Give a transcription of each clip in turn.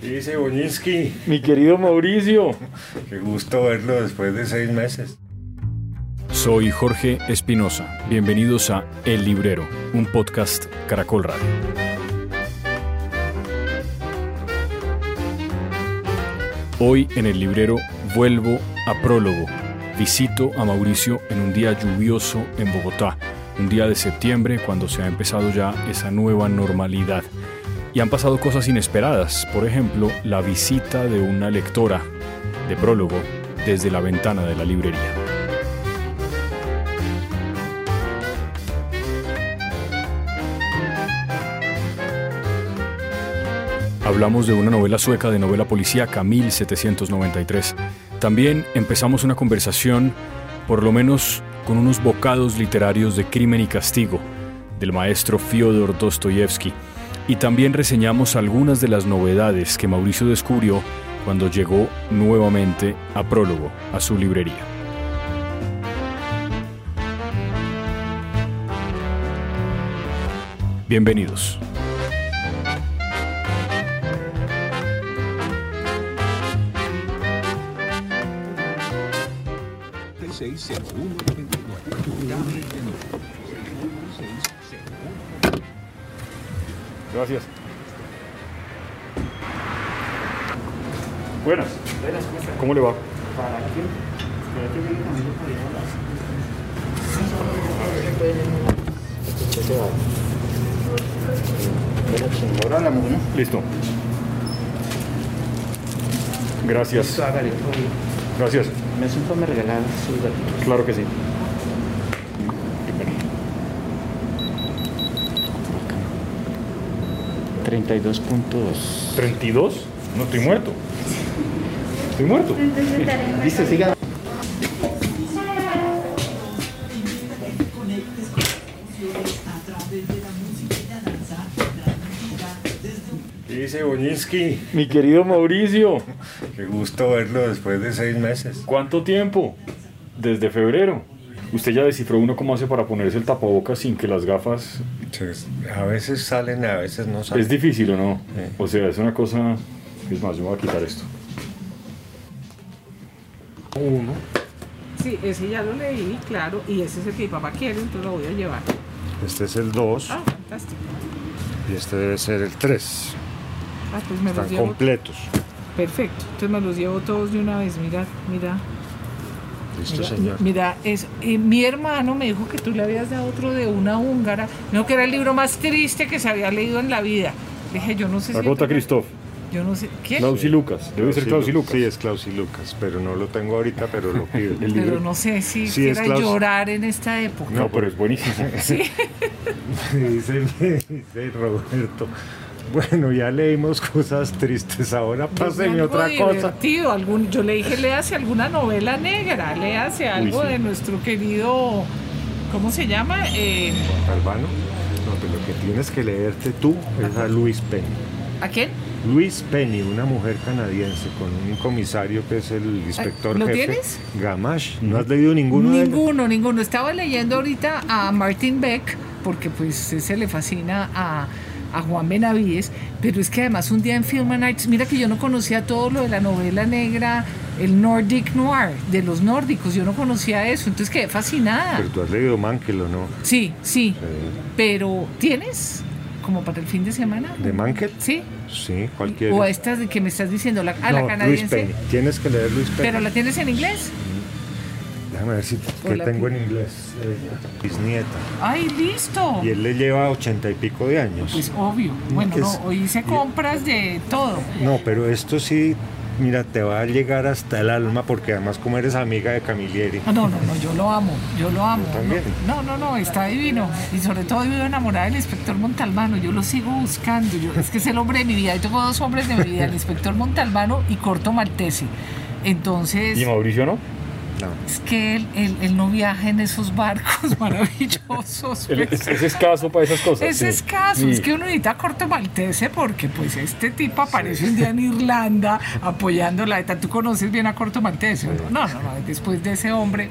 ¿Qué dice Boñinsky? Mi querido Mauricio. Qué gusto verlo después de seis meses. Soy Jorge Espinosa. Bienvenidos a El Librero, un podcast Caracol Radio. Hoy en El Librero vuelvo a prólogo. Visito a Mauricio en un día lluvioso en Bogotá, un día de septiembre cuando se ha empezado ya esa nueva normalidad. Y han pasado cosas inesperadas, por ejemplo, la visita de una lectora de prólogo desde la ventana de la librería. Hablamos de una novela sueca de novela policíaca 1793. También empezamos una conversación, por lo menos con unos bocados literarios de Crimen y Castigo, del maestro Fyodor Dostoyevsky. Y también reseñamos algunas de las novedades que Mauricio descubrió cuando llegó nuevamente a Prólogo, a su librería. Bienvenidos. Gracias. Buenas. ¿Cómo le va? ¿Para quién? Listo. Gracias. Gracias. Me asunto me regalar sus gatitos. Claro que sí. 32.2. ¿32? No estoy muerto. Estoy muerto. Listo, siga. ¿Qué dice Boñinsky? Mi querido Mauricio. Qué gusto verlo después de seis meses. ¿Cuánto tiempo? Desde febrero. Usted ya descifró uno cómo hace para ponerse el tapabocas sin que las gafas... Entonces, a veces salen, a veces no salen. Es difícil o no. Sí. O sea, es una cosa... Es más, yo me voy a quitar esto. Uno. Sí, ese ya lo leí, claro, y ese es el que mi papá quiere, entonces lo voy a llevar. Este es el 2 Ah, fantástico. y este debe ser el 3. Ah, pues me Están completos. Perfecto, entonces me los llevo todos de una vez, mira, mira. Listo, Mira, señor. mira eso. Eh, mi hermano me dijo que tú le habías dado otro de una húngara. No, que era el libro más triste que se había leído en la vida. Le dije, yo no sé La si. gota tú- Christoph. Yo no sé. ¿Qué? Klaus y Lucas. Debe ser Klaus y Lucas. Sí, es Klaus y Lucas, pero no lo tengo ahorita, pero lo pido. El libro. Pero no sé si Sí, es quiera Klaus. llorar en esta época. No, pero es buenísimo. Sí. dice, dice Roberto. Bueno, ya leímos cosas tristes, ahora páseme otra cosa. algún, yo le dije, léase alguna novela negra, léase algo sí. de nuestro querido, ¿cómo se llama? Eh, Albano, no, pero lo que tienes que leerte tú es a Luis Penny. ¿A quién? Luis Penny, una mujer canadiense con un comisario que es el inspector ¿lo jefe. tienes? Gamache. ¿No has leído ninguno de ellos? Ninguno, ninguno. Estaba leyendo ahorita a Martin Beck, porque pues se le fascina a, a Juan Benavides, pero es que además un día en Film and Arts, mira que yo no conocía todo lo de la novela negra, el Nordic Noir, de los nórdicos, yo no conocía eso, entonces quedé fascinada. Pero tú has leído Mankell, ¿o no? Sí, sí, pero ¿tienes? Como para el fin de semana. ¿De Mankell? Sí. Sí, cualquiera. O estas de que me estás diciendo, la, no, la Luis canadiense. Penny. Tienes que leer Luis Penny. Pero la tienes en inglés. Déjame ver si que tengo en inglés. Eh, bisnieta. Ay, listo. Y él le lleva ochenta y pico de años. Pues obvio. Bueno, no, es- hoy hice compras de todo. No, pero esto sí, mira, te va a llegar hasta el alma porque además como eres amiga de Camilleri. No, no, no, yo lo amo, yo lo amo. Yo también. No, no, no, está divino. Y sobre todo vivo enamorada del inspector Montalbano. Yo lo sigo buscando. Yo, es que es el hombre de mi vida. Yo tengo dos hombres de mi vida, el inspector Montalbano y Corto Maltese. Entonces, ¿Y Mauricio no? Es que él, él- él no viaja en esos barcos maravillosos. Pues. es, es escaso para esas cosas. Es sí. escaso, es que uno necesita corto maltese porque pues este tipo aparece un día en Irlanda apoyando la ETA. ¿Tú conoces bien a corto maltese? o No, no, no, no, después de ese hombre.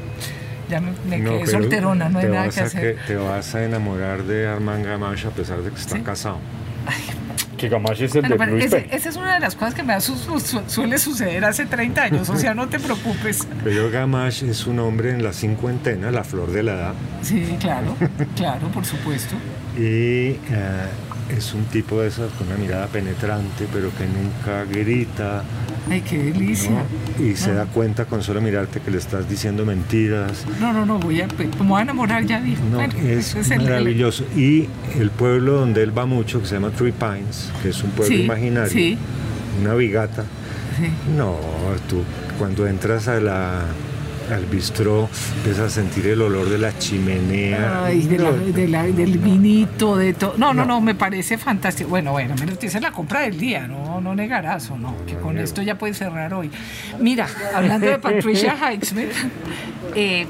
Ya me, me No, quedé solterona, no hay nada que hacer. Te vas a enamorar de Armand Gamache a pesar de que está ¿Sí? casado. Que Gamache es el Pero, de ese- esa es una de las cosas que me da su- su- su- suele suceder hace 30 años, o sea, no te preocupes. Pero Gamache es un hombre en la cincuentena, la flor de la edad, Sí, claro, claro, por supuesto. y eh, es un tipo de esas con una mirada penetrante, pero que nunca grita, Ay, qué delicia. ¿no? y se da cuenta con solo mirarte que le estás diciendo mentiras. No, no, no, voy a, como voy a enamorar ya dijo. No, Bueno, es el- maravilloso. Y el pueblo donde él va mucho, que se llama Three Pines, que es un pueblo Sí, imaginario, sí. una vigata. sí. No, tú cuando entras a la, al bistró empiezas a sentir el olor de la chimenea. Ay, de la- No, de la- del vinito, de todo. No, no, No. no, me parece fantástico. Bueno, bueno, menos esa es la compra del día, no, no negarás o no, que con esto ya puedes cerrar hoy. Mira, hablando de Patricia Highsmith, eh,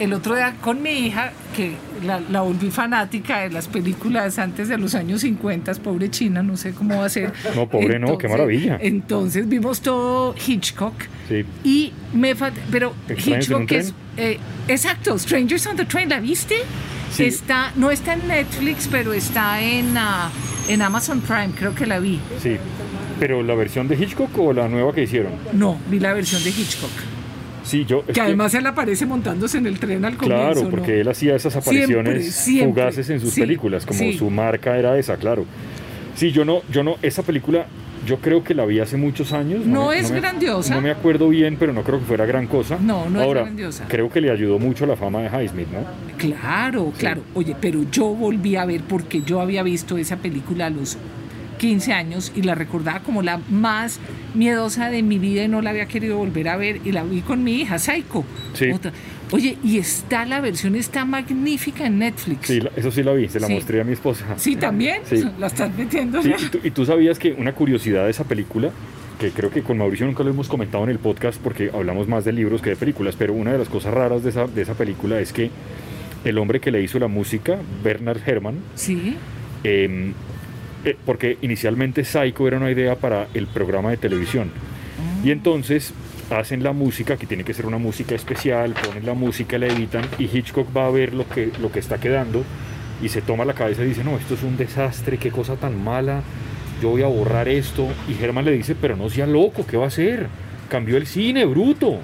el otro día con mi hija, que la, la volví fanática de las películas antes de los años 50, pobre China, no sé cómo va a ser. No, pobre no, qué maravilla. Entonces vimos todo Hitchcock. Sí. Y me pero ¿Extraños en un Hitchcock es eh, exacto, Strangers on the Train, ¿la viste? Sí. Está, no está en Netflix, pero está en, ah, en Amazon Prime, creo que la vi. Sí. Pero la versión de Hitchcock o la nueva que hicieron. No, vi la versión de Hitchcock. Sí, yo. Que además él aparece montándose en el tren al comienzo. Claro, ¿no? porque él hacía esas apariciones Siempre, siempre. fugaces en sus Sí, películas, como sí. su marca era esa, claro. Sí, yo no, yo no, esa película, yo creo que la vi hace muchos años. No es me- grandiosa. No me acuerdo bien, pero no creo que fuera gran cosa. No, no es grandiosa. Creo que le ayudó mucho la fama de Highsmith, ¿no? Claro, claro. Oye, pero yo volví a ver porque yo había visto esa película a los 15 años y la recordaba como la más miedosa de mi vida y no la había querido volver a ver y la vi con mi hija, Saiko. Sí. Otra. Oye, y está, la versión está magnífica en Netflix. Sí, eso sí la vi, se la Sí. mostré a mi esposa. Sí, también. Sí. La estás metiendo Sí, ya. y, tú, y tú sabías que una curiosidad de esa película, que creo que con Mauricio nunca lo hemos comentado en el podcast porque hablamos más de libros que de películas, pero una de las cosas raras de esa, de esa película es que el hombre que le hizo la música, Bernard Herrmann, Sí. eh, eh, porque inicialmente Psycho era una idea para el programa de televisión. Y entonces hacen la música, que tiene que ser una música especial, ponen la música, la editan, y Hitchcock va a ver lo que, lo que está quedando y se toma la cabeza y dice, no, esto es un desastre, qué cosa tan mala, yo voy a borrar esto. Y Herman le dice, pero no sea loco, ¿qué va a hacer? Cambió el cine, bruto.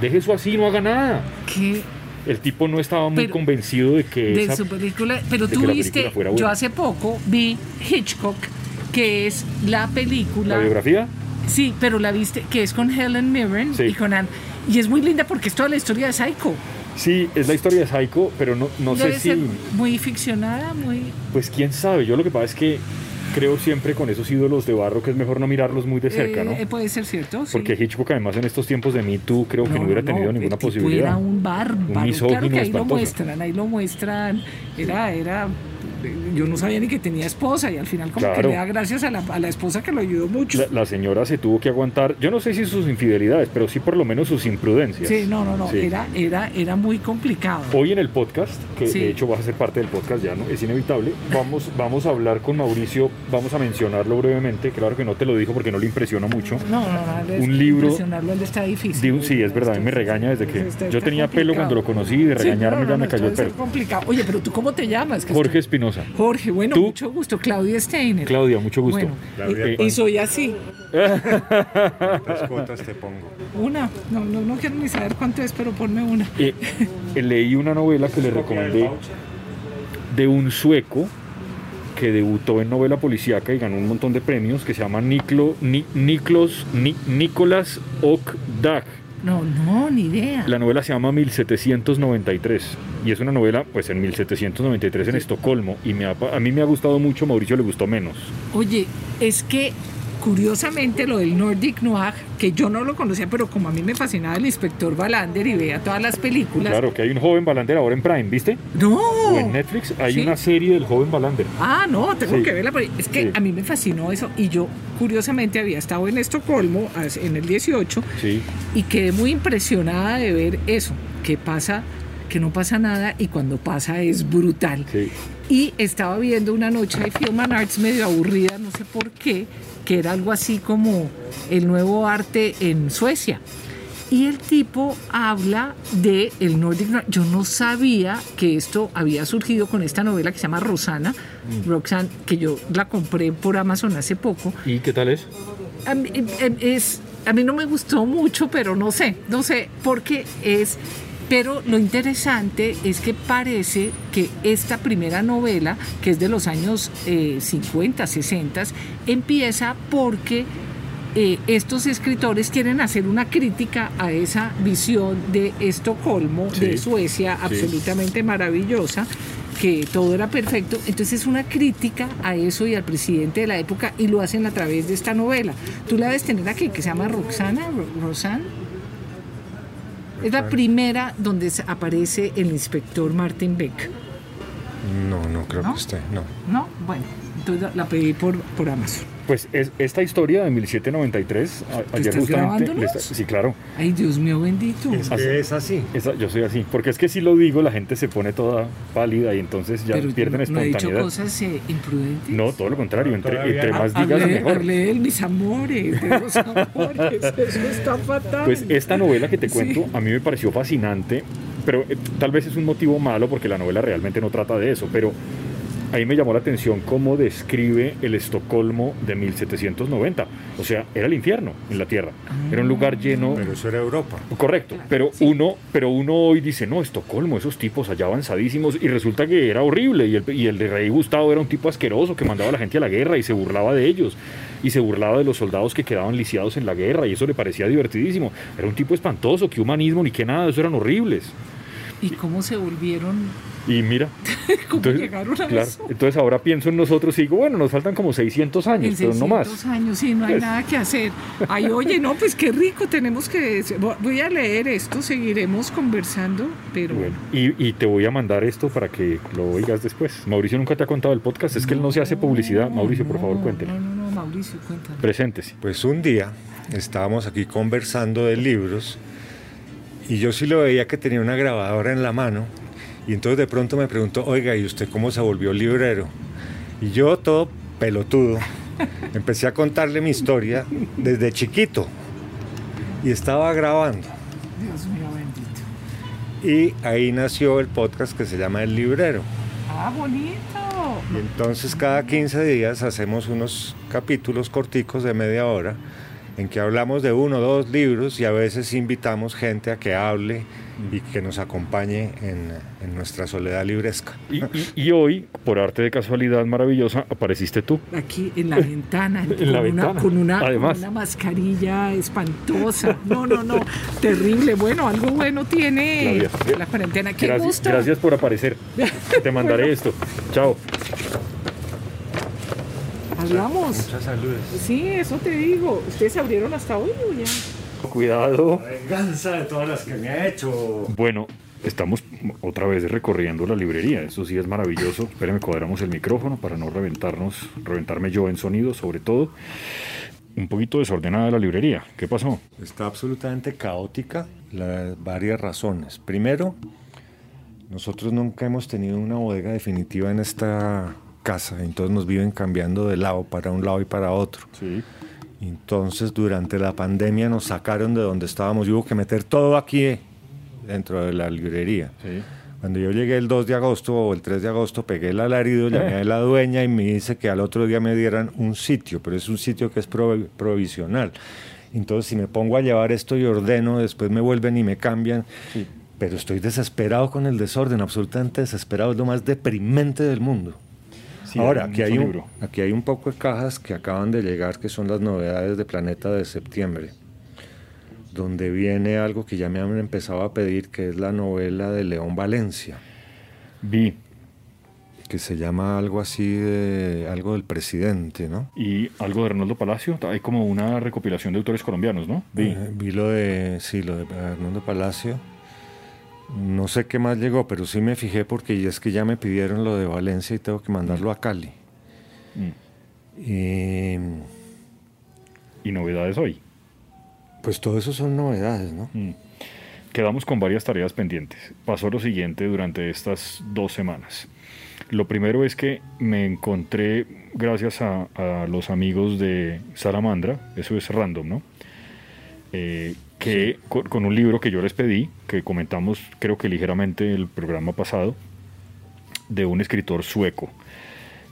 Deje eso así, no haga nada. ¿Qué? El tipo no estaba muy Pero- convencido de que de esa- su película. Pero tú viste, yo hace poco vi Hitchcock, que es la película. la biografía Sí, pero la viste, que es con Helen Mirren Sí. y con Anne. Y es muy linda porque es toda la historia de Psycho. Sí, es la historia de Psycho, pero no, no Debe sé si, muy ficcionada, muy... pues quién sabe, yo lo que pasa es que creo siempre con esos ídolos de barro que es mejor no mirarlos muy de cerca, ¿no? Eh, eh, puede ser cierto, sí. Porque Hitchcock además en estos tiempos de Me Too creo que no, hubiera tenido ninguna posibilidad. Era un bárbaro. claro que ahí lo muestran, ahí lo muestran. Era, era, yo no sabía ni que tenía esposa y al final como que le da gracias a la, a la esposa que lo ayudó mucho. La, la señora se tuvo que aguantar, yo no sé si sus infidelidades, pero sí por lo menos sus imprudencias. Sí, no, no, no, Sí. era, era, era muy complicado. Hoy en el podcast, que Sí. de hecho va a ser parte del podcast ya, ¿no? Es inevitable. Vamos, vamos a hablar con Mauricio, vamos a mencionarlo brevemente. Claro que no te lo dijo porque no le impresiona mucho. No, no, no, Un libro impresionarlo, él está difícil. Un- sí, es verdad, a mí me regaña desde que yo tenía pelo cuando lo conocí y de Sí, regañarme no, ya me cayó el pelo. complicado. Oye, pero tú cómo te llamas? Jorge estoy- Espinosa. Jorge, bueno, ¿Tú? mucho gusto. Claudia Steiner. Claudia, mucho gusto. Bueno, Claudia, y- soy así. ¿Cuántas cuotas te pongo? Una. No, no, no quiero ni saber cuánto es, pero ponme una. Eh, eh, leí una novela que le recomendé de un sueco que debutó en novela policíaca y ganó un montón de premios que se llama Niklo, Ni, Niklos, Ni- Nicolas Okdag. No, no, ni idea. La novela se llama 1793 y es una novela pues en 1793 en Estocolmo y me ha pa- a mí me ha gustado mucho, Mauricio le gustó menos. Oye, es que curiosamente lo del Nordic Noir, que yo no lo conocía, pero como a mí me fascinaba el inspector Balander y veía todas las películas. Claro que hay un joven Balander ahora en Prime, ¿viste? No. O en Netflix hay Sí. una serie del joven Balander. Ah, no, tengo Sí. que verla. Es que Sí. a mí me fascinó eso. Y yo, curiosamente, había estado en Estocolmo en el 18 Sí. y quedé muy impresionada de ver eso, que pasa, que no pasa nada y cuando pasa es brutal. Sí. Y estaba viendo una noche de and Arts medio aburrida, no sé por qué, que era algo así como el nuevo arte en Suecia. Y el tipo habla de el Nordic Noir. Yo no sabía que esto había surgido con esta novela que se llama Rosana, Roxanne, que yo la compré por Amazon hace poco. ¿Y qué tal es? A mí, em, es, a mí no me gustó mucho, pero no sé, no sé, porque es... Pero lo interesante es que parece que esta primera novela, que es de los años eh, 50, 60, empieza porque eh, estos escritores quieren hacer una crítica a esa visión de Estocolmo, Sí, de Suecia, sí. absolutamente maravillosa, que todo era perfecto. Entonces es una crítica a eso y al presidente de la época y lo hacen a través de esta novela. Tú la debes tener aquí, que se llama Roxana, Ro- Rosanne. Es la primera donde aparece el inspector Martin Beck. No, no creo ¿No? que esté, no. ¿No? Bueno, entonces la pedí por, por Amazon. Pues es, esta historia de 1793, a- ayer justamente... está- sí, claro. Ay, Dios mío bendito. Es que es así. Esa- yo soy así. Porque es que si lo digo, la gente se pone toda pálida y entonces ya Pero pierden no he dicho espontaneidad. cosas eh, imprudentes. No, todo lo contrario. Entre, Todavía entre no. más digas, hablé, mejor. hablé de mis amores, de los amores. Eso está fatal. Pues esta novela que te Sí. cuento a mí me pareció fascinante, pero eh, tal vez es un motivo malo porque la novela realmente no trata de eso, pero ahí me llamó la atención cómo describe el Estocolmo de 1790. O sea, era el infierno en la Tierra. Era un lugar lleno... Pero eso era Europa. Correcto, pero uno, pero uno hoy dice, no, Estocolmo, esos tipos allá avanzadísimos, y resulta que era horrible, y el, y el de rey Gustavo era un tipo asqueroso que mandaba a la gente a la guerra y se burlaba de ellos, y se burlaba de los soldados que quedaban lisiados en la guerra, y eso le parecía divertidísimo. Era un tipo espantoso, que humanismo ni que nada, eso eran horribles. ¿Y cómo se volvieron? Y mira, ¿Cómo entonces, llegaron a claro, eso? entonces ahora pienso en nosotros y digo, bueno, nos faltan como 600 En años, pero no 600 más. años, sí, no hay nada que hacer. Ay, oye, no, pues qué rico, tenemos que... Voy a leer esto, seguiremos conversando, pero... Bueno, y, y te voy a mandar esto para que lo oigas después. Mauricio nunca te ha contado el podcast, es que él no se hace publicidad. Mauricio, por favor, No, cuéntele. No, no, no, Mauricio, cuéntame. Preséntese. Pues un día estábamos aquí conversando de libros y yo sí lo veía que tenía una grabadora en la mano y entonces de pronto me preguntó, oiga, ¿y usted cómo se volvió librero? Y yo todo pelotudo empecé a contarle mi historia desde chiquito y estaba grabando. Dios mío, bendito. Y ahí nació el podcast que se llama El Librero. Ah, bonito. Y entonces cada 15 días hacemos unos capítulos corticos de media hora en que hablamos de uno o dos libros y a veces invitamos gente a que hable y que nos acompañe en, en nuestra soledad libresca. Y, y- y hoy, por arte de casualidad maravillosa, apareciste tú. Aquí en la ventana, En con, la una, ventana, con, una, con además. una mascarilla espantosa. No, no, no, terrible. Bueno, algo bueno tiene la cuarentena. Qué Gracias, gusto. gracias por aparecer. Te mandaré esto. Chao. Hablamos. Muchas saludes. Sí, eso te digo. ¿Ustedes abrieron hasta hoy ya? Cuidado. Venganza de todas las que me ha hecho. Bueno, estamos otra vez recorriendo la librería. Eso sí es maravilloso. Espérenme, cuadramos el micrófono para no reventarnos, reventarme yo en sonido, sobre todo. Un poquito desordenada la librería. ¿Qué pasó? Está absolutamente caótica, las varias razones. Primero, nosotros nunca hemos tenido una bodega definitiva en esta casa, entonces nos viven cambiando de lado para un lado y para otro. Sí. Entonces, durante la pandemia nos sacaron de donde estábamos y hubo que meter todo aquí eh, dentro de la librería. Sí. Cuando yo llegué el 2 de agosto o el 3 de agosto, pegué el alarido, llamé a la dueña y me dice que al otro día me dieran un sitio, pero es un sitio que es provi- provisional. Entonces, si me pongo a llevar esto y ordeno, después me vuelven y me cambian. Sí. Pero estoy desesperado con el desorden, absolutamente desesperado, es lo más deprimente del mundo. Sí, Ahora, aquí hay, un, aquí hay un poco de cajas que acaban de llegar, que son las novedades de Planeta de septiembre, donde viene algo que ya me han empezado a pedir, que es la novela de León Valencia, Vi. que se llama algo así de algo del presidente, ¿no? Y algo de Arnoldo Palacio. Hay como una recopilación de autores colombianos, ¿no? Vi. Eh, vi lo de, sí, lo de Palacio. No sé qué más llegó, pero sí me fijé porque ya es que ya me pidieron lo de Valencia y tengo que mandarlo a Cali. Mm. Y Y novedades hoy. pues todo eso son novedades, ¿no? Mm. Quedamos con varias tareas pendientes. Pasó lo siguiente durante estas dos semanas. Lo primero es que me encontré, gracias a, a los amigos de Salamandra, eso es random, ¿no? Eh, que con, con un libro que yo les pedí, que comentamos creo que ligeramente el programa pasado, de un escritor sueco.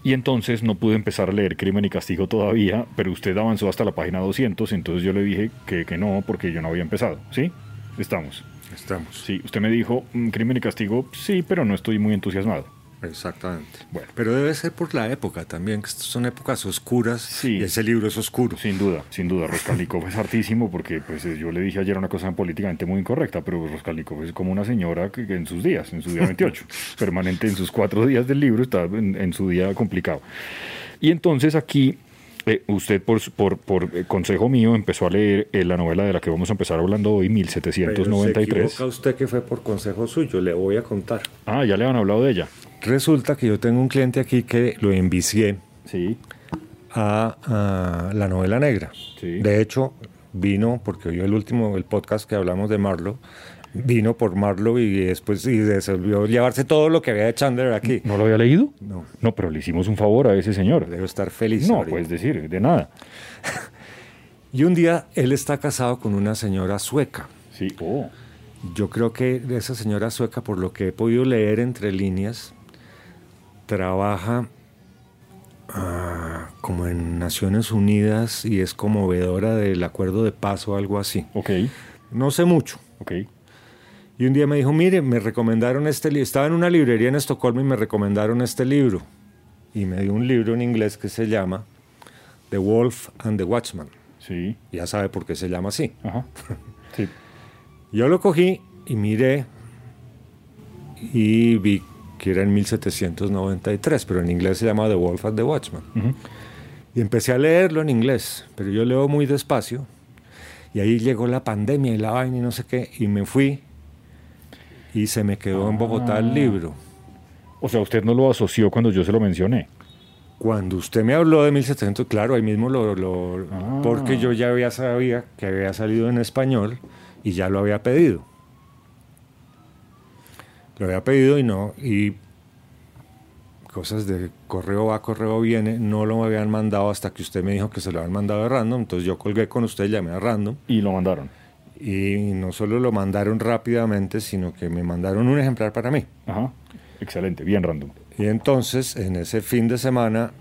Y entonces no pude empezar a leer Crimen y Castigo todavía, pero usted avanzó hasta la página 200, entonces yo le dije que, que no, porque yo no había empezado. ¿Sí? Estamos. Estamos. Sí, usted me dijo, "Mm, Crimen y Castigo, sí, pero no estoy muy entusiasmado. Exactamente. Bueno. Pero debe ser por la época también, que estas son épocas oscuras Sí. y ese libro es oscuro. Sin duda, sin duda. Raskolnikov es hartísimo porque pues, eh, yo le dije ayer una cosa políticamente muy incorrecta, pero Raskolnikov es como una señora que, que en sus días, en su día 28, permanente en sus cuatro días del libro, está en, en su día complicado. Y entonces aquí eh, usted, por, por, por eh, consejo mío, empezó a leer eh, la novela de la que vamos a empezar hablando hoy, Pero se 1793. equivoca usted que fue por consejo suyo, le voy a contar. Ah, ya le han hablado de ella. Resulta que yo tengo un cliente aquí que lo envicié Sí, a, a la novela negra. Sí. De hecho, vino, porque oyó el último, el podcast que hablamos de Marlowe, vino por Marlowe y después y resolvió llevarse todo lo que había de Chandler aquí. ¿no lo había leído? No. No, pero le hicimos un favor a ese señor. Debo estar feliz. No, ahorita. puedes decir, de nada. Y un día él está casado con una señora sueca. Sí, oh. Yo creo que esa señora sueca, por lo que he podido leer entre líneas, trabaja ah, como en Naciones Unidas y es conmovedora del acuerdo de paz o algo así. Ok, No sé mucho. ok. Y un día me dijo, mire, me recomendaron este libro. Estaba en una librería en Estocolmo y me recomendaron este libro. Y me dio un libro en inglés que se llama The Wolf and the Watchman. Sí, Ya sabe por qué se llama así. ajá. Sí. Yo lo cogí y miré y vi que era en 1793, pero en inglés se llama The Wolf and the Watchman. Ujú. Y empecé a leerlo en inglés, pero yo leo muy despacio. Y ahí llegó la pandemia y la vaina y no sé qué, y me fui y se me quedó en Bogotá el Ah. libro. O sea, usted no lo asoció cuando yo se lo mencioné. Cuando usted me habló de 1700, claro, ahí mismo lo... lo- Ah. Porque yo ya había sabía que había salido en español y ya lo había pedido. Lo había pedido y no... Y cosas de correo va, correo viene, no lo habían mandado hasta que usted me dijo que se lo habían mandado de random. Entonces yo colgué con usted, llamé a random. Y lo mandaron. Y no solo lo mandaron rápidamente, sino que me mandaron un ejemplar para mí. Ajá. Excelente, bien random. Y entonces, en ese fin de semana,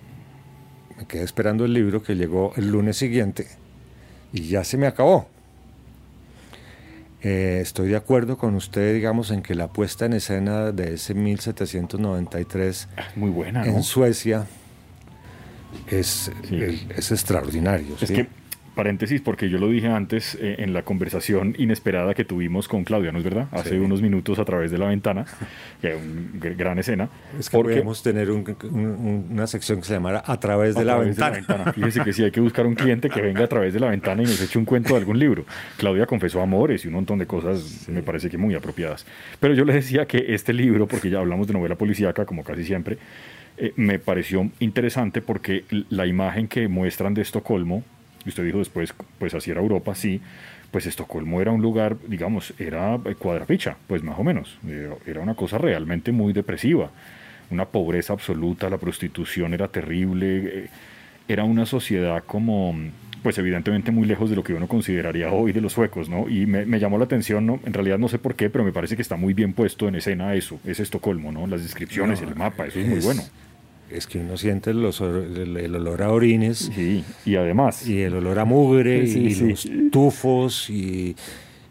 me quedé esperando el libro que llegó el lunes siguiente y ya se me acabó. Eh, estoy de acuerdo con usted, digamos, en que la puesta en escena de ese 1793 Muy buena, ¿no? en Suecia es, Sí. el- es extraordinario. Es ¿sí? que, paréntesis, porque yo lo dije antes eh, en la conversación inesperada que tuvimos con Claudia, ¿no es verdad? Hace Sí. unos minutos a través de la ventana, que una gran escena. Es que porque podemos tener un- un- una sección que se llamara A través de, a la, través ventana. Fíjese que sí hay que buscar un cliente que venga a través de la ventana y nos eche un cuento de algún libro. Claudia confesó amores y un montón de cosas, me parece que muy apropiadas. Pero yo le decía que este libro, porque ya hablamos de novela policíaca, como casi siempre, eh, me pareció interesante porque la imagen que muestran de Estocolmo, y usted dijo después, pues así era Europa, sí, pues Estocolmo era un lugar, digamos, era eh, cuadrapicha, pues más o menos. Era- Era una cosa realmente muy depresiva una pobreza absoluta, la prostitución era terrible, eh, era una sociedad como, pues evidentemente muy lejos de lo que uno consideraría hoy de los suecos, ¿no? Y me, me llamó la atención, ¿no? en realidad no sé por qué, pero me parece que está muy bien puesto en escena eso, es Estocolmo, ¿no? Las descripciones, No, el mapa, eso es muy bueno. Es que uno siente los el, el olor a orines Sí, y además, y el olor a mugre Sí, y sí. los tufos y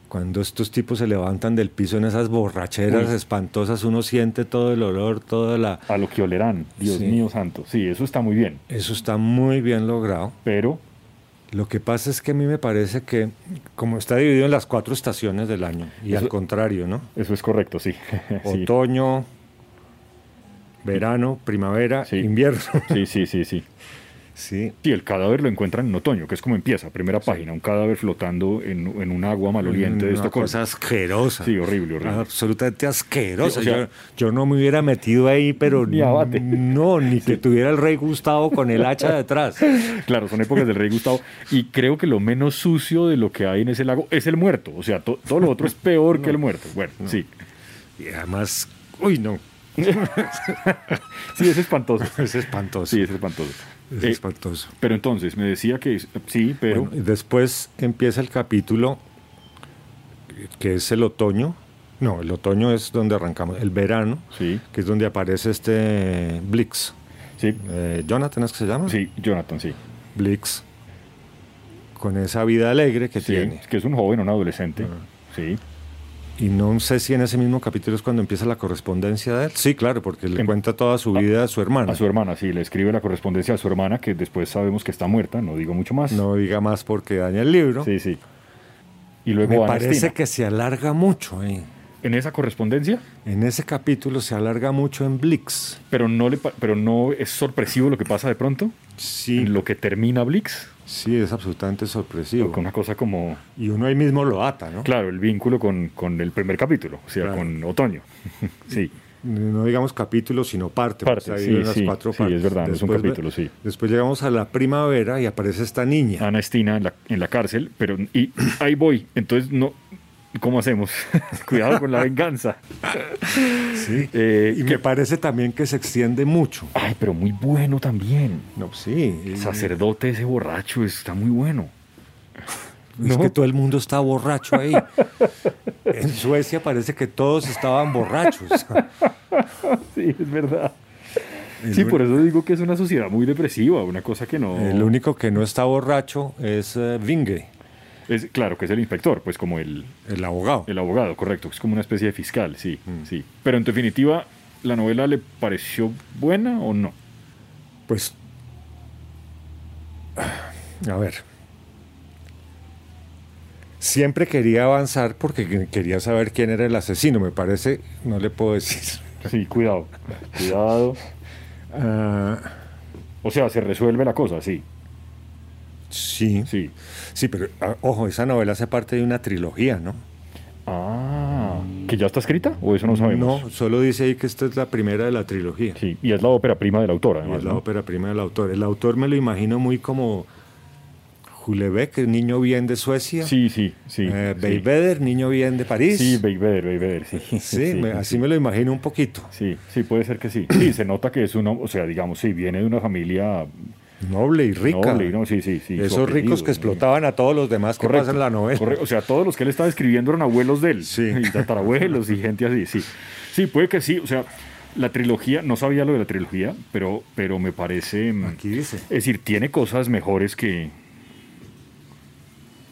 cuando estos tipos se levantan del piso en esas borracheras Uy. espantosas uno siente todo el olor, toda la... a lo que olerán, Dios mío santo, sí, eso está muy bien, Eso está muy bien logrado. pero Lo que pasa es que a mí me parece que como está dividido en las cuatro estaciones del año y Eso- al contrario, ¿no? eso es correcto, sí. sí. Otoño, verano, primavera, Sí. invierno. Sí, sí, sí, sí. sí. Sí, el cadáver lo encuentran en otoño, que es como empieza, primera página, un cadáver flotando en, en un agua maloliente de Una Estocolmo. cosa asquerosa. Sí, horrible, horrible. Absolutamente asquerosa. Sí, o sea- yo, yo no me hubiera metido ahí, pero Ni abate. no, ni que tuviera el rey Gustavo con el hacha detrás. Claro, son épocas del rey Gustavo. Y creo que lo menos sucio de lo que hay en ese lago es el muerto. O sea, to- todo lo otro es peor que el muerto. Bueno, sí. Y además, uy, no, Sí, es espantoso. es espantoso. Sí, es espantoso. es Eh, espantoso. pero entonces, me decía que sí, pero... Bueno, después empieza el capítulo que es el otoño. No, el otoño es donde arrancamos. El verano, Sí. que es donde aparece este Blix. Sí, Eh, Jonathan es que se llama. sí, Jonathan, sí. Blix. Con esa vida alegre que Sí, tiene. que es un joven, un adolescente. Sí. Y no sé si en ese mismo capítulo es cuando empieza la correspondencia de él. Sí, claro, porque le Em- cuenta toda su vida a su hermana. A su hermana, sí, le escribe la correspondencia a su hermana, que después sabemos que está muerta, no digo mucho más. No diga más porque daña el libro. Sí, sí. Y luego Me parece que se alarga mucho ahí. En esa correspondencia, En ese capítulo se alarga mucho en Blix. pero no, le, pero no es sorpresivo lo que pasa de pronto, Sí, en lo que termina Blix, sí, es absolutamente sorpresivo. con una cosa como, Y uno ahí mismo lo ata, ¿no? claro, el vínculo con, con el primer capítulo, o sea, Claro. con Otoño. sí, No digamos capítulo, sino parte. Parte, porque se sí, las sí, cuatro sí, partes. es verdad, es un capítulo, sí. Después llegamos a la primavera y aparece esta niña. Ana Estina en la, en la cárcel, pero y ahí voy, entonces no, ¿cómo hacemos? Cuidado con la venganza. Sí. Eh, y que- me parece también que se extiende mucho. Ay, pero muy bueno también. No, sí. El sacerdote ese borracho está muy bueno. Es No. que todo el mundo está borracho ahí. en Suecia parece que todos estaban borrachos. Sí, es verdad. El Sí, por eso digo que es una sociedad muy depresiva, una cosa que no... El único que no está borracho es eh, Vinge, Es, claro, que es el inspector, pues como el, el abogado. el abogado, correcto, es como una especie de fiscal, sí, Mm. sí. Pero en definitiva, ¿la novela le pareció buena o no? Pues, a ver. Siempre quería avanzar porque que- quería saber quién era el asesino. Me parece, no le puedo decir. Sí, cuidado, cuidado. Ah, O sea, se resuelve la cosa, sí, sí, sí, sí. pero ah, ojo, esa novela hace parte de una trilogía, ¿no? Ah, ¿que ya está escrita o eso no sabemos? No, solo dice ahí que esta es la primera de la trilogía. Sí, y es la ópera prima del autor, Y además, es la ¿no? ópera prima del autor. El autor me lo imagino muy como Julebeck, niño bien de Suecia. Sí, sí, sí. Eh, sí. Niño bien de París. Sí, Beiveder, Beiveder, sí. Sí, me- así me lo imagino un poquito. Sí, sí, puede ser que sí. Sí, se nota que es una, o sea, digamos, sí, viene de una familia Noble y rica. noble, ¿no? Sí, sí, sí. Esos ricos que explotaban a todos los demás que Correcto, pasan la novela. correcto. O sea, todos los que él estaba escribiendo eran abuelos de él. Sí. Y tatarabuelos y gente así, sí. Sí, puede que sí. O sea, la trilogía, no sabía lo de la trilogía, pero, pero me parece... mm, Aquí dice. Es decir, tiene cosas mejores que...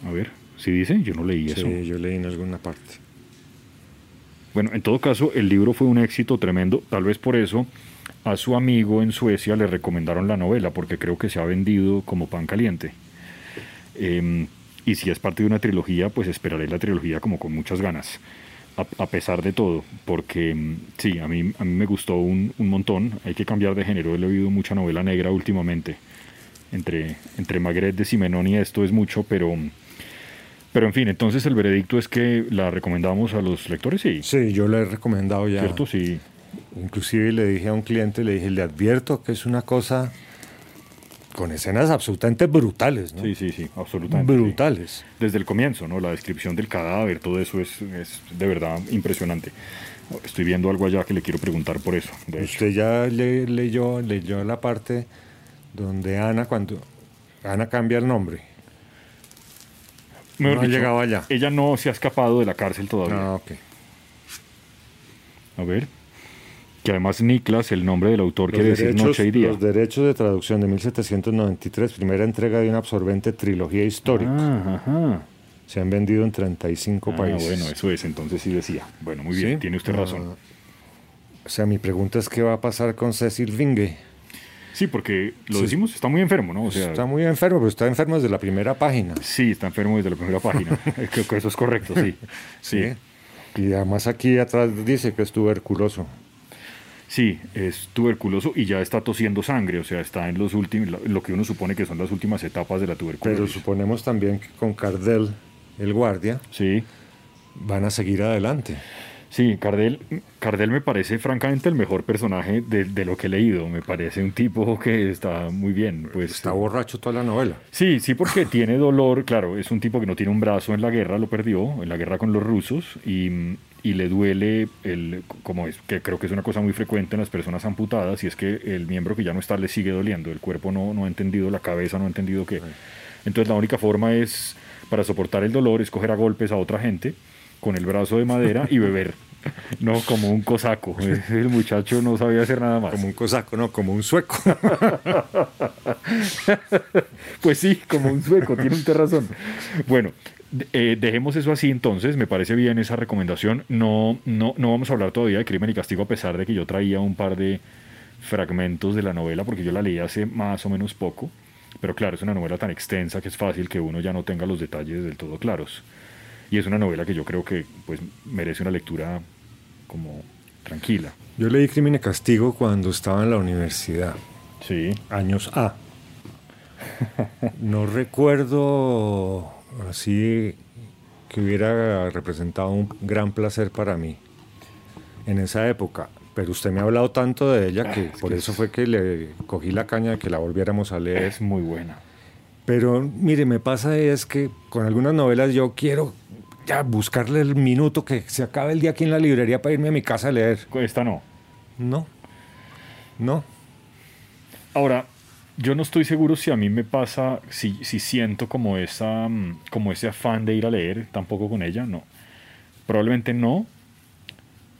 A ver, ¿sí dice? Yo no leí eso. Sí, yo leí en alguna parte. Bueno, en todo caso, el libro fue un éxito tremendo. Tal vez por eso a su amigo en Suecia le recomendaron la novela, porque creo que se ha vendido como pan caliente. Eh, y si es parte de una trilogía, pues esperaré la trilogía como con muchas ganas, a, a pesar de todo, porque mm, sí, a mí, a mí me gustó un, un montón. Hay que cambiar de género, he leído mucha novela negra últimamente. Entre, entre Magret de Simenón y esto es mucho, pero... Pero en fin, entonces el veredicto es que la recomendamos a los lectores, sí. Sí, yo le he recomendado ya. ¿Cierto? Sí. Inclusive le dije a un cliente, le dije, le advierto que es una cosa con escenas absolutamente brutales, ¿no? Sí, sí, sí, absolutamente. sí. brutales. Desde el comienzo, ¿no? La descripción del cadáver, todo eso es, es de verdad impresionante. Estoy viendo algo allá que le quiero preguntar por eso. De hecho. Usted ya le- leyó, leyó la parte donde Ana, cuando Ana cambia el nombre. Mejor no ha llegado allá. Ella no se ha escapado de la cárcel todavía. Ah, ok. A ver. Que además Niklas, el nombre del autor, Los quiere decir noche y día. los derechos de traducción de 1793, primera entrega de una absorbente trilogía histórica. Ah, ajá. Se han vendido en 35 Ah, países. bueno, eso es, entonces sí decía. Bueno, muy bien, ¿Sí? tiene usted Ah, razón. O sea, mi pregunta es qué va a pasar con Cecil Vinge. Sí, porque lo Sí. decimos, está muy enfermo, ¿no? O sea, está muy enfermo, pero está enfermo desde la primera página. sí, está enfermo desde la primera página. Creo que eso es correcto, sí. Sí. Y además aquí atrás dice que es tuberculoso. Sí, es tuberculoso y ya está tosiendo sangre, o sea, está en los últimos, lo que uno supone que son las últimas etapas de la Pero tuberculosis. suponemos también que con Cardell, el guardia, Sí, van a seguir adelante. sí, Cardell, Cardell me parece francamente el mejor personaje de, de lo que he leído, me parece un tipo que está muy bien, pues Está borracho toda la novela. Sí, sí, porque tiene dolor, claro, es un tipo que no tiene un brazo en la guerra, lo perdió, en la guerra con los rusos, y, y le duele, el, como es, que creo que es una cosa muy frecuente en las personas amputadas, y es que el miembro que ya no está le sigue doliendo, el cuerpo no, no ha entendido, la cabeza no ha entendido qué. Entonces la única forma es, para soportar el dolor, es coger a golpes a otra gente, con el brazo de madera y beber. No, como un cosaco. El muchacho no sabía hacer nada más. Como un cosaco, no, como un sueco. Pues sí, como un sueco, tiene usted razón. Bueno, eh, dejemos eso así entonces, me parece bien esa recomendación. No, no, no vamos a hablar todavía de Crimen y Castigo a pesar de que yo traía un par de fragmentos de la novela porque yo la leí hace más o menos poco. Pero claro, es una novela tan extensa que es fácil que uno ya no tenga los detalles del todo claros. Y es una novela que yo creo que pues, merece una lectura como tranquila. Yo leí Crimen y Castigo cuando estaba en la universidad, Sí. años A. No recuerdo así que hubiera representado un gran placer para mí en esa época. Pero usted me ha hablado tanto de ella que Ah, es por que eso es- fue que le cogí la caña de que la volviéramos a leer. Es muy buena. Pero mire, me pasa es que con algunas novelas yo quiero ya buscarle el minuto que se acabe el día aquí en la librería para irme a mi casa a leer. Esta no. No, no. Ahora, yo no estoy seguro si a mí me pasa, si, si siento como, esa, mm, como ese afán de ir a leer, tampoco con ella, no. Probablemente no,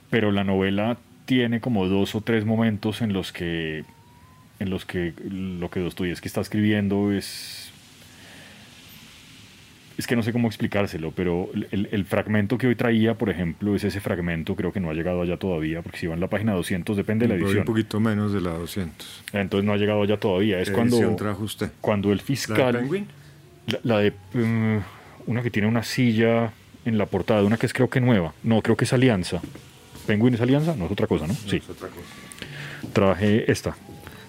pero la novela tiene como dos o tres momentos en los que, en los que lo que Dostoyevsky está escribiendo es... Es que no sé cómo explicárselo, pero el, el fragmento que hoy traía, por ejemplo, es ese fragmento, creo que no ha llegado allá todavía, porque si va en la página 200 depende de la Voy edición. un poquito menos de la 200. Entonces no ha llegado ya todavía. Es ¿Qué cuando, edición trajo usted? cuando el ¿La fiscal. de Penguin? La, la de. mm, una que tiene una silla en la portada, una que es creo que nueva. No, creo que es Alianza. ¿Penguin es Alianza? No es otra cosa, ¿no? sí. Es otra cosa. Trabajé esta.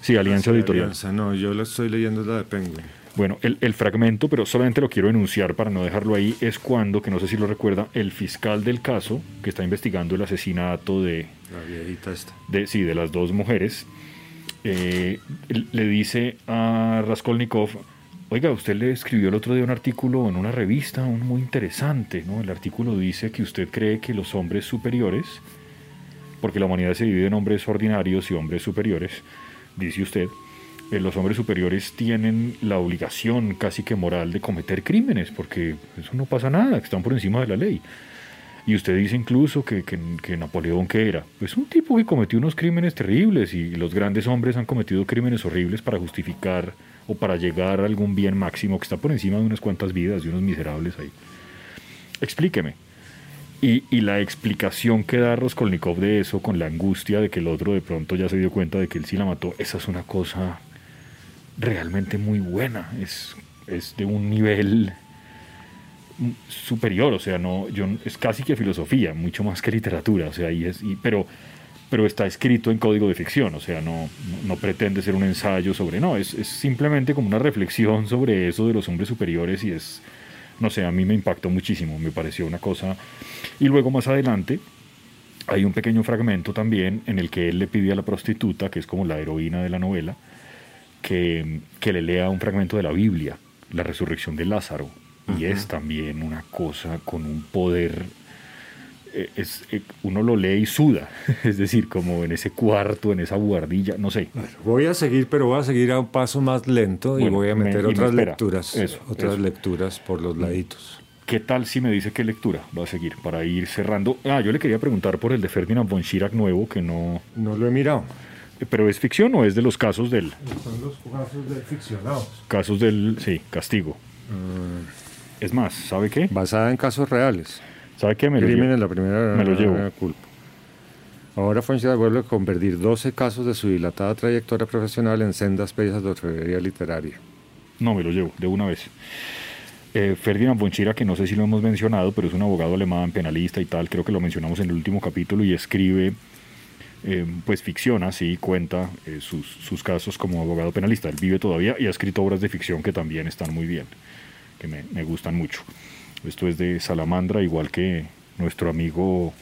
Sí, Alianza Sí, Editorial. Alianza, no, yo la estoy leyendo la de Penguin. Bueno, el, el fragmento, pero solamente lo quiero enunciar para no dejarlo ahí, es cuando, que no sé si lo recuerda, el fiscal del caso, que está investigando el asesinato de, La viejita esta. de, sí, de las dos mujeres, eh, le dice a Raskolnikov, oiga, usted le escribió el otro día un artículo en una revista un muy interesante, ¿no? El artículo dice que usted cree que los hombres superiores, porque la humanidad se divide en hombres ordinarios y hombres superiores, dice usted, eh, los hombres superiores tienen la obligación casi que moral de cometer crímenes, porque eso no pasa nada, que están por encima de la ley. Y usted dice incluso que, Napoleón, ¿qué era? Pues un tipo que cometió unos crímenes terribles y los grandes hombres han cometido crímenes horribles para justificar o para llegar a algún bien máximo que está por encima de unas cuantas vidas de unos miserables ahí. Explíqueme. Y, y la explicación que da Raskolnikov de eso, con la angustia de que el otro de pronto ya se dio cuenta de que él sí la mató, esa es una cosa realmente muy buena. Es, es de un nivel superior, o sea, no, es casi que filosofía, mucho más que literatura, o sea, y es, pero, pero está escrito en código de ficción, o sea, no, no, no pretende ser un ensayo sobre, no, es, es simplemente como una reflexión sobre eso de los hombres superiores y es, no sé, a mí me impactó muchísimo, me pareció una cosa, y luego más adelante hay un pequeño fragmento también en el que él le pide a la prostituta, que es como la heroína de la novela, que, que le lea un fragmento de la Biblia, la resurrección de Lázaro. Y es también una cosa con un poder. eh, Es, eh, uno lo lee y suda, es decir, como en ese cuarto, en esa buhardilla, no sé. Voy a seguir, pero voy a seguir a un paso más lento y voy a me- meter me otras lecturas. Eso, otras eso. Mm. lecturas por los laditos. ¿Qué tal si me dice qué lectura va a seguir para ir cerrando? Ah, yo le quería preguntar por el de Ferdinand von Schirach nuevo, que no. No lo he mirado. ¿Pero es ficción o es de los casos del. Son los casos de ficcionados. Casos del. Sí, castigo. Es más, ¿sabe qué? Basada en casos reales. ¿Sabe qué? Me lo Crimen llevo. en la primera Me lo llevo. culpa. Ahora Fonseca vuelve a convertir 12 casos de su dilatada trayectoria profesional en sendas piezas de orfebrería literaria. No, me lo llevo, de una vez. Eh, Ferdinand von Schirach, que no sé si lo hemos mencionado, pero es un abogado alemán, penalista y tal, creo que lo mencionamos en el último capítulo y escribe, eh, pues ficción, así cuenta eh, sus, sus casos como abogado penalista. Él vive todavía y ha escrito obras de ficción que también están muy bien, que me, me gustan mucho. Esto es de Salamandra, igual que nuestro amigo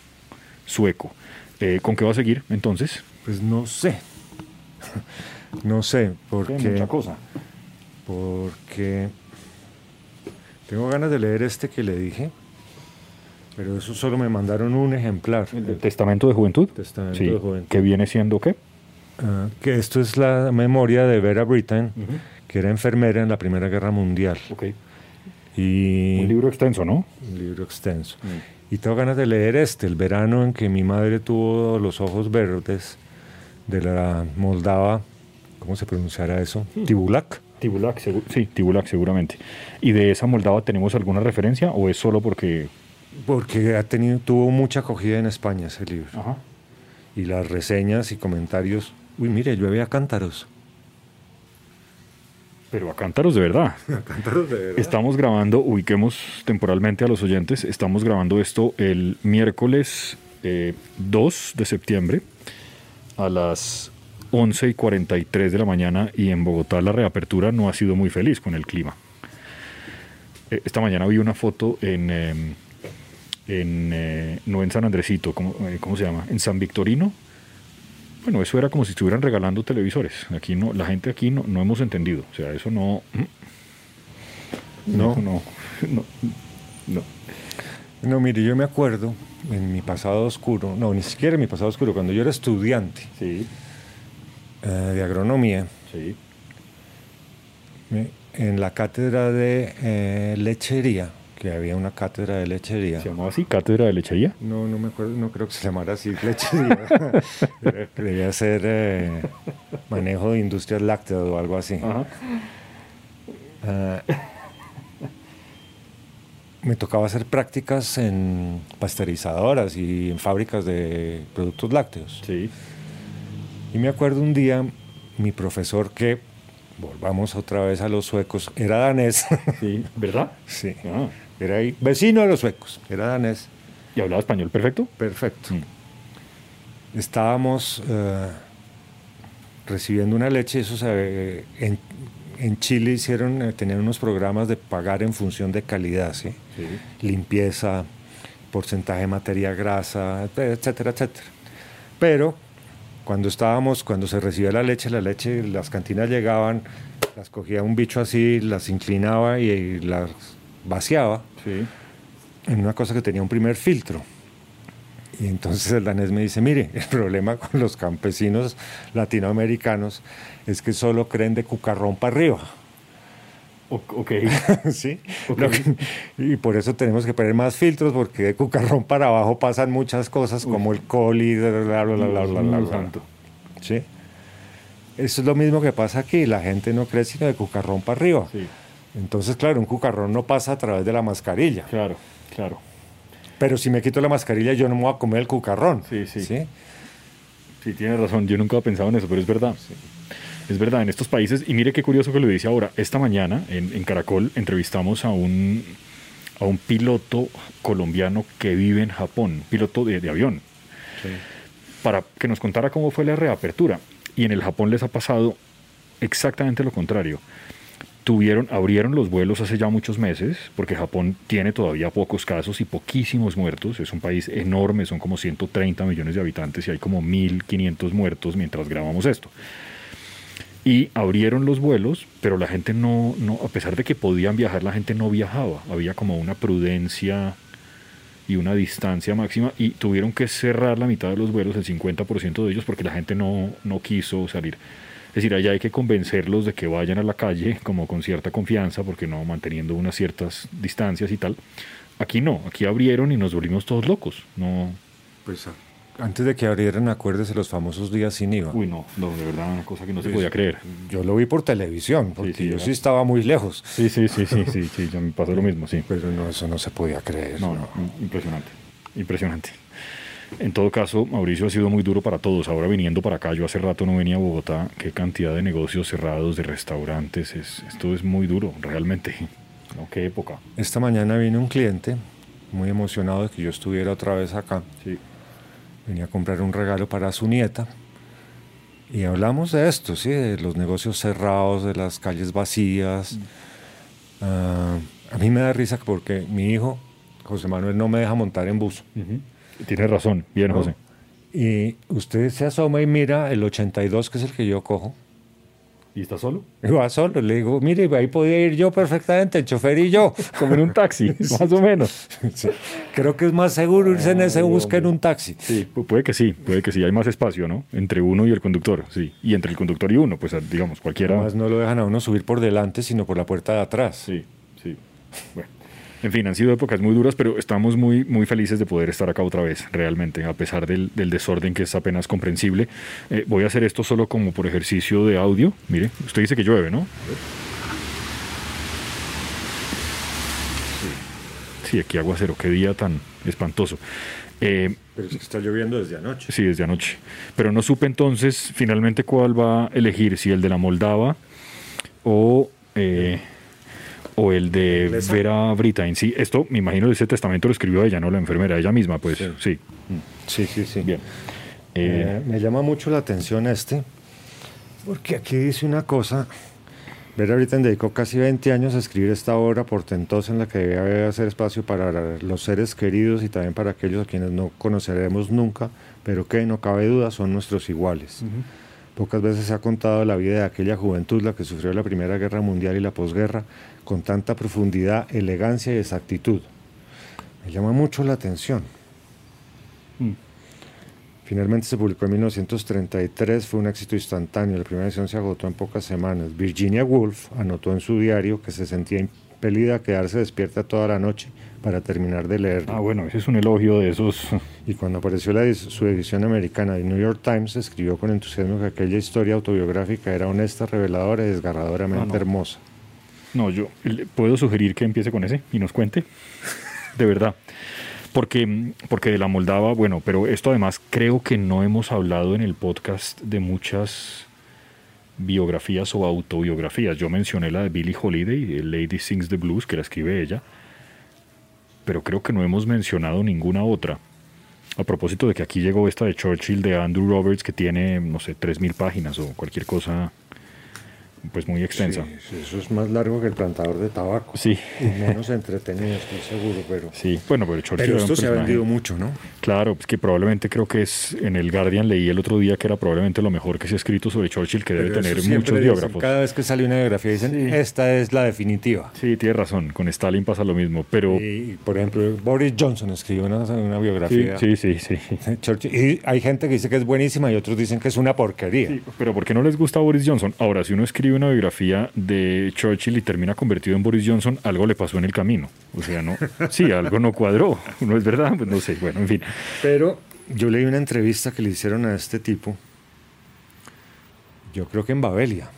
sueco. Eh, ¿Con qué va a seguir entonces? Pues no sé. no sé, porque, Mucha cosa. porque tengo ganas de leer este que le dije, pero eso solo me mandaron un ejemplar. ¿El Testamento de Juventud? Testamento Sí, de Juventud. que viene siendo qué? Ah, que esto es la memoria de Vera Brittain, que era enfermera en la Primera Guerra Mundial. Ok. Y Un libro extenso, ¿no? un libro extenso. Y tengo ganas de leer este, el verano en que mi madre tuvo los ojos verdes de la moldava, ¿cómo se pronunciará eso? Tibulak. Tibulak, segu- sí, Tibulak seguramente. ¿Y de esa moldava tenemos alguna referencia o es solo porque... Porque ha tenido, tuvo mucha acogida en España ese libro. Ajá. Y las reseñas y comentarios. Uy, mire, llueve a cántaros. Pero a cántaros de verdad. A cántaros de verdad. Estamos grabando, ubiquemos temporalmente a los oyentes, estamos grabando esto el miércoles eh, 2 de septiembre a las 11 y 43 de la mañana y en Bogotá la reapertura no ha sido muy feliz con el clima. Eh, esta mañana vi una foto en, eh, en eh, no en San Andresito, ¿cómo, eh, ¿cómo se llama? En San Victorino. Bueno, eso era como si estuvieran regalando televisores. Aquí no, la gente aquí no, no hemos entendido. O sea, eso no. No. no, no, no, no. Mire, yo me acuerdo en mi pasado oscuro, no, ni siquiera en mi pasado oscuro, cuando yo era estudiante Sí, eh, de agronomía, sí. me- en la cátedra de lechería, que había una cátedra de lechería. ¿Se llamaba así? ¿Cátedra de lechería? No, no me acuerdo, no creo que se llamara así lechería. Debía ser eh, manejo de industrias lácteas o algo así. Ajá. Ah, me tocaba hacer prácticas en pasteurizadoras y en fábricas de productos lácteos. Sí. Y me acuerdo un día, mi profesor que, volvamos otra vez a los suecos, era danés. Sí. ¿Verdad? sí, Ah. Era ahí, vecino de los suecos, era danés. ¿Y hablaba español perfecto? Perfecto. Mm. Estábamos eh, recibiendo una leche, eso se, en, en Chile hicieron, eh, tenían unos programas de pagar en función de calidad, ¿sí? Sí. limpieza, porcentaje de materia grasa, etcétera, etcétera. Pero cuando estábamos, cuando se recibía la leche, la leche, las cantinas llegaban, las cogía un bicho así, las inclinaba y, y las vaciaba Sí. en una cosa que tenía un primer filtro. Y entonces el danés me dice, mire, el problema con los campesinos latinoamericanos es que solo creen de cucarrón para arriba. Ok. ¿Sí? Ok. Lo que- y por eso tenemos que poner más filtros, porque de cucarrón para abajo pasan muchas cosas, como el coli, bla, bla, bla, bla, bla, bla, bla. ¿Sí? Eso es lo mismo que pasa aquí, la gente no cree sino de cucarrón para arriba. Sí. Entonces, claro, un cucarrón no pasa a través de la mascarilla. Claro, claro. Pero si me quito la mascarilla, yo no me voy a comer el cucarrón. Sí, sí. Sí, tiene razón. Yo nunca había pensado en eso, pero es verdad. Es verdad, en estos países, y mire qué curioso que lo dice ahora, esta mañana en, en Caracol entrevistamos a un, a un piloto colombiano que vive en Japón, piloto de, de avión, para que nos contara cómo fue la reapertura. Y en el Japón les ha pasado exactamente lo contrario. Tuvieron, abrieron los vuelos hace ya muchos meses, porque Japón tiene todavía pocos casos y poquísimos muertos. Es un país enorme, son como 130 millones de habitantes y hay como 1.500 muertos mientras grabamos esto. Y abrieron los vuelos, pero la gente no, no, a pesar de que podían viajar, la gente no viajaba. Había como una prudencia y una distancia máxima y tuvieron que cerrar la mitad de los vuelos, el 50% de ellos, porque la gente no, no quiso salir. Es decir, allá hay que convencerlos de que vayan a la calle como con cierta confianza, porque no manteniendo unas ciertas distancias y tal. Aquí no, aquí abrieron y nos volvimos todos locos. No, Pues antes de que abrieran, acuérdese los famosos días sin IVA. uy, no, no, de verdad, una cosa que no se Pues, podía creer. Yo lo vi por televisión, porque sí, yo era- sí estaba muy lejos. Sí, sí, sí, sí, sí, sí, ya me pasó lo mismo, sí. Pero no, eso no se podía creer. No. no, impresionante, impresionante. En todo caso, Mauricio ha sido muy duro para todos. Ahora viniendo para acá, yo hace rato no venía a Bogotá. Qué cantidad de negocios cerrados, de restaurantes. Es, esto es muy duro, realmente. No, qué época. Esta mañana vino un cliente muy emocionado de que yo estuviera otra vez acá. Sí. Venía a comprar un regalo para su nieta. Y hablamos de esto, ¿sí? De los negocios cerrados, de las calles vacías. Ah, a mí me da risa porque mi hijo, José Manuel, no me deja montar en bus. Tienes razón, bien, ¿no? José. Y usted se asoma y mira el 82, que es el que yo cojo. ¿Y estás solo? Y va solo. Le digo, mire, ahí podía ir yo perfectamente, el chofer y yo. Como en un taxi, más o menos. Sí. Creo que es más seguro irse en ese bus que en un taxi. Sí, pu- puede que sí, puede que sí. Hay más espacio, ¿no? Entre uno y el conductor, sí. Y entre el conductor y uno, pues digamos, cualquiera. Además, no lo dejan a uno subir por delante, sino por la puerta de atrás. Sí, sí. Bueno. En fin, han sido épocas muy duras, pero estamos muy, muy felices de poder estar acá otra vez, realmente, a pesar del, del desorden que es apenas comprensible. Eh, voy a hacer esto solo como por ejercicio de audio. Mire, usted dice que llueve, ¿no? Sí, aquí aguacero, qué día tan espantoso. Eh, Pero es que está lloviendo desde anoche. Sí, desde anoche. Pero no supe entonces finalmente cuál va a elegir, si el de la Moldava o, eh, o el de inglesa? Vera Britain. Sí, esto me imagino ese testamento lo escribió ella, no la enfermera, ella misma, pues Sí. sí. Sí, sí, sí. Bien. Eh, Eh, me llama mucho la atención este, porque aquí dice una cosa. Vera Britain dedicó casi 20 años a escribir esta obra portentosa en la que debe hacer espacio para los seres queridos y también para aquellos a quienes no conoceremos nunca, pero que no cabe duda son nuestros iguales. Pocas veces se ha contado la vida de aquella juventud, la que sufrió la Primera Guerra Mundial y la posguerra, con tanta profundidad, elegancia y exactitud. Me llama mucho la atención. Mm. Finalmente se publicó en 1933, fue un éxito instantáneo, la primera edición se agotó en pocas semanas. Virginia Woolf anotó en su diario que se sentía impelida a quedarse despierta toda la noche para terminar de leerlo. ah, bueno, ese es un elogio de esos. Y cuando apareció la, su edición americana de New York Times, escribió con entusiasmo que aquella historia autobiográfica era honesta, reveladora y desgarradoramente Ah, no. hermosa. No, yo puedo sugerir que empiece con ese y nos cuente. De verdad. Porque, porque de la Moldava, bueno, pero esto además creo que no hemos hablado en el podcast de muchas biografías o autobiografías. Yo mencioné la de Billie Holiday, Lady Sings the Blues, que la escribe ella, pero creo que no hemos mencionado ninguna otra. A propósito de que aquí llegó esta de Churchill de Andrew Roberts, que tiene, no sé, 3.000 páginas o cualquier cosa, pues muy extensa. Sí, eso es más largo que el plantador de tabaco. Sí. Y menos entretenido, estoy seguro, pero... Sí, bueno, pero Churchill Pero esto se ha vendido mucho, ¿no? Claro, pues que probablemente creo que es en el Guardian leí el otro día que era probablemente lo mejor que se ha escrito sobre Churchill, que debe tener muchos dicen, biógrafos. Cada vez que sale una biografía dicen, Sí. esta es la definitiva. Sí, tiene razón, con Stalin pasa lo mismo, pero Y, por ejemplo, Boris Johnson escribió una, una biografía. sí, sí, sí. Churchill. Y hay gente que dice que es buenísima y otros dicen que es una porquería. Sí, Pero ¿por qué no les gusta Boris Johnson? Ahora, si uno escribe una biografía de Churchill y termina convertido en Boris Johnson, algo le pasó en el camino. O sea, no, sí, algo no cuadró. ¿No es verdad? Pues no sé. Bueno, en fin. Pero yo leí una entrevista que le hicieron a este tipo, yo creo que en Babelia.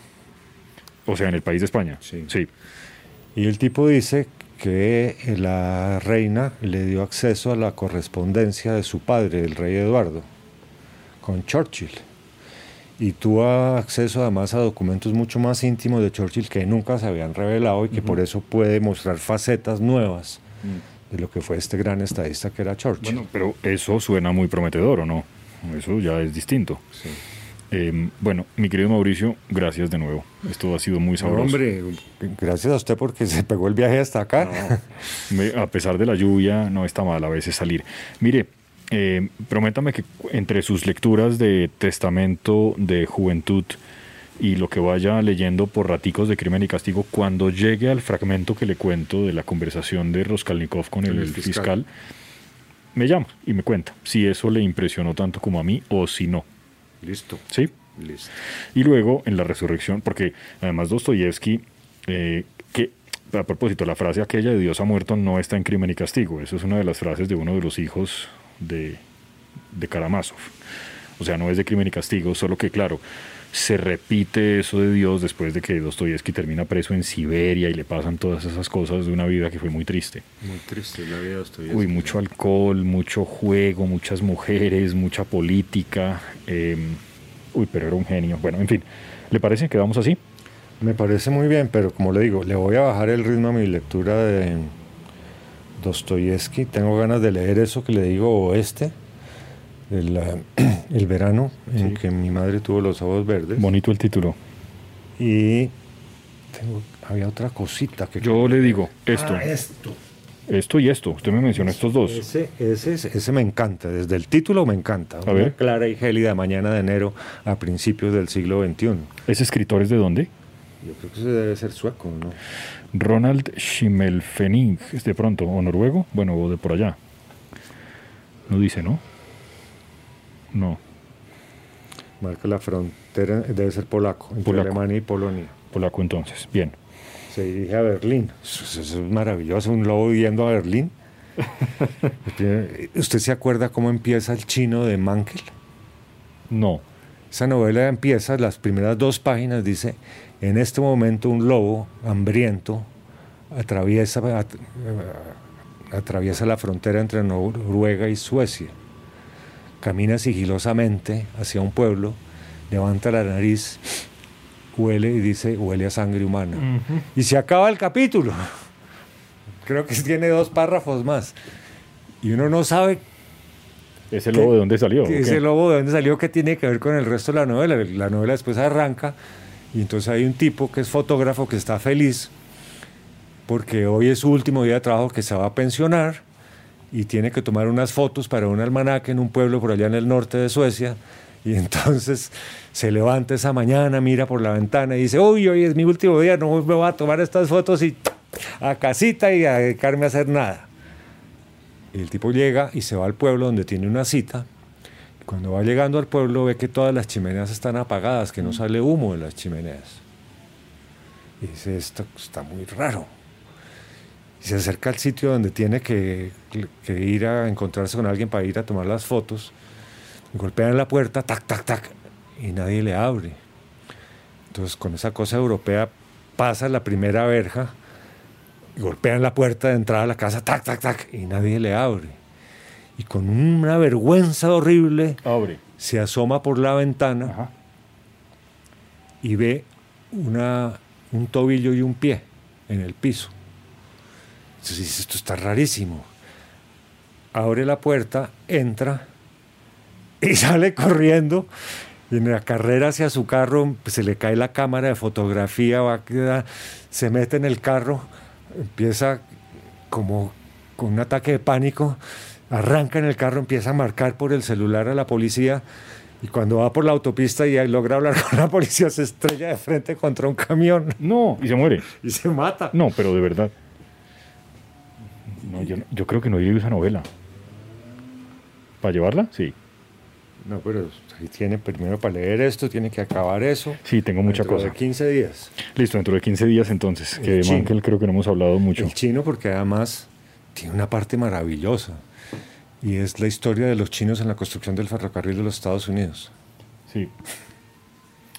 O sea, en el país de España. Sí. Sí. Y el tipo dice que la reina le dio acceso a la correspondencia de su padre, el rey Eduardo, con Churchill. Y tuvo acceso además a documentos mucho más íntimos de Churchill que nunca se habían revelado y que por eso puede mostrar facetas nuevas de lo que fue este gran estadista que era Churchill. Bueno, pero eso suena muy prometedor, ¿o no? Eso ya es distinto. Sí. Eh, bueno, mi querido Mauricio, gracias de nuevo. Esto ha sido muy No, sabroso. hombre, gracias a usted porque se pegó el viaje hasta acá. Me- a pesar de la lluvia, no está mal a veces salir. Mire, eh, prométame que entre sus lecturas de Testamento de Juventud y lo que vaya leyendo por raticos de crimen y castigo, cuando llegue al fragmento que le cuento de la conversación de Roskalnikov con el, Con el fiscal. fiscal. me llama y me cuenta si eso le impresionó tanto como a mí o si no. Listo. ¿Sí? Listo. Y luego en la resurrección, porque además Dostoyevsky, eh, que a propósito, la frase aquella de Dios ha muerto no está en Crimen y Castigo, eso es una de las frases de uno de los hijos de, de Karamazov. O sea, no es de Crimen y Castigo, solo que claro, se repite eso de Dios después de que Dostoyevsky termina preso en Siberia y le pasan todas esas cosas de una vida que fue muy triste. Muy triste la vida de Dostoyevsky. Uy, mucho alcohol, mucho juego, muchas mujeres, mucha política. eh, uy, pero era un genio. Bueno, en fin, ¿le parece que vamos así? Me parece muy bien, pero como le digo, le voy a bajar el ritmo a mi lectura de Dostoyevsky. Tengo ganas de leer eso que le digo oeste, el, el verano en que mi madre tuvo los ojos verdes. Bonito el título. Y tengo- había otra cosita que... Yo le digo esto, Ah, esto. esto y esto. Usted me mencionó estos dos. Ese, ese, ese me encanta, desde el título me encanta. A Una ver. clara y gélida mañana de enero a principios del siglo XXI. ¿Ese escritor es de dónde? Yo creo que ese debe ser sueco, ¿no? Ronald Schimmelfennig, ¿es de pronto? ¿O noruego? Bueno, o de por allá. No dice, ¿no? No, Marca la frontera, debe ser polaco, entre Polaco. Alemania y Polonia. polaco entonces. Bien. se dirige a Berlín. Eso, eso es maravilloso, un lobo yendo a Berlín. ¿Usted se acuerda cómo empieza el chino de Mankel? No. Esa novela empieza, las primeras dos páginas dice, en este momento un lobo hambriento atraviesa, at- atraviesa la frontera entre Noruega y Suecia. Camina sigilosamente hacia un pueblo, levanta la nariz, huele y dice, huele a sangre humana. Y se acaba el capítulo. Creo que tiene dos párrafos más. Y uno no sabe ¿Ese lobo de dónde salió? ese lobo de dónde salió que tiene que ver con el resto de la novela. La novela después arranca y entonces hay un tipo que es fotógrafo que está feliz porque hoy es su último día de trabajo que se va a pensionar y tiene que tomar unas fotos para un almanaque en un pueblo por allá en el norte de Suecia. Y entonces se levanta esa mañana, mira por la ventana y dice, uy, hoy es mi último día, no me voy a tomar estas fotos y a casita y a dedicarme a hacer nada. Y el tipo llega y se va al pueblo donde tiene una cita. Cuando va llegando al pueblo ve que todas las chimeneas están apagadas, que no sale humo de las chimeneas. Y dice, esto está muy raro. Y se acerca al sitio donde tiene que, que ir a encontrarse con alguien para ir a tomar las fotos. Y golpea en la puerta, tac, tac, tac, y nadie le abre. Entonces con esa cosa europea pasa la primera verja golpean la puerta de entrada a la casa, tac, tac, tac, y nadie le abre. Y con una vergüenza horrible Abre. se asoma por la ventana Ajá. y ve una, un tobillo y un pie en el piso. Entonces dice, esto está rarísimo. Abre la puerta, entra y sale corriendo. Y en la carrera hacia su carro pues, se le cae la cámara de fotografía, va a quedar- se mete en el carro, empieza como con un ataque de pánico, arranca en el carro, empieza a marcar por el celular a la policía y cuando va por la autopista y logra hablar con la policía se estrella de frente contra un camión No, y se muere. y se mata. No, pero de verdad. No, yo, creo que no he leído esa novela. ¿Para llevarla? Sí. No, pero ahí tiene primero para leer esto, tiene que acabar eso. Sí, tengo mucha Dentro cosa. De 15 días. Listo, dentro de 15 días entonces. El Que de. Mankel creo que no hemos hablado mucho. El chino porque además tiene una parte maravillosa y es la historia de los chinos en la construcción del ferrocarril de los Estados Unidos. Sí.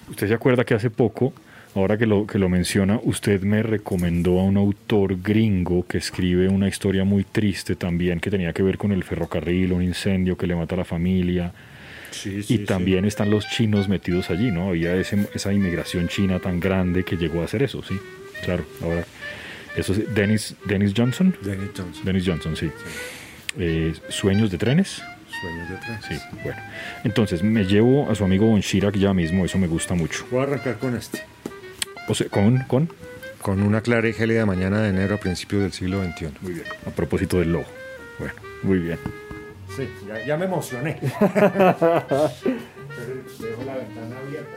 ¿Usted se acuerda que hace poco, ahora que lo, que lo menciona, usted me recomendó a un autor gringo que escribe una historia muy triste también que tenía que ver con el ferrocarril, un incendio que le mata a la familia? Sí, y también están los chinos metidos allí, ¿no? Había ese- esa inmigración china tan grande que llegó a hacer eso, sí. Claro, ahora. Eso es Dennis, Dennis Johnson. Dennis Johnson. Dennis Johnson, sí. Eh, Sueños de trenes. Sueños de atrás. Sí, bueno. Entonces, me llevo a su amigo Von Chirac ya mismo, eso me gusta mucho. Voy a arrancar con este. O sea, con, con, Con una clara y gélida mañana de enero a principios del siglo XXI. muy bien. A propósito del lobo. Bueno, muy bien. Sí, ya, ya me emocioné. Pero dejo la ventana abierta.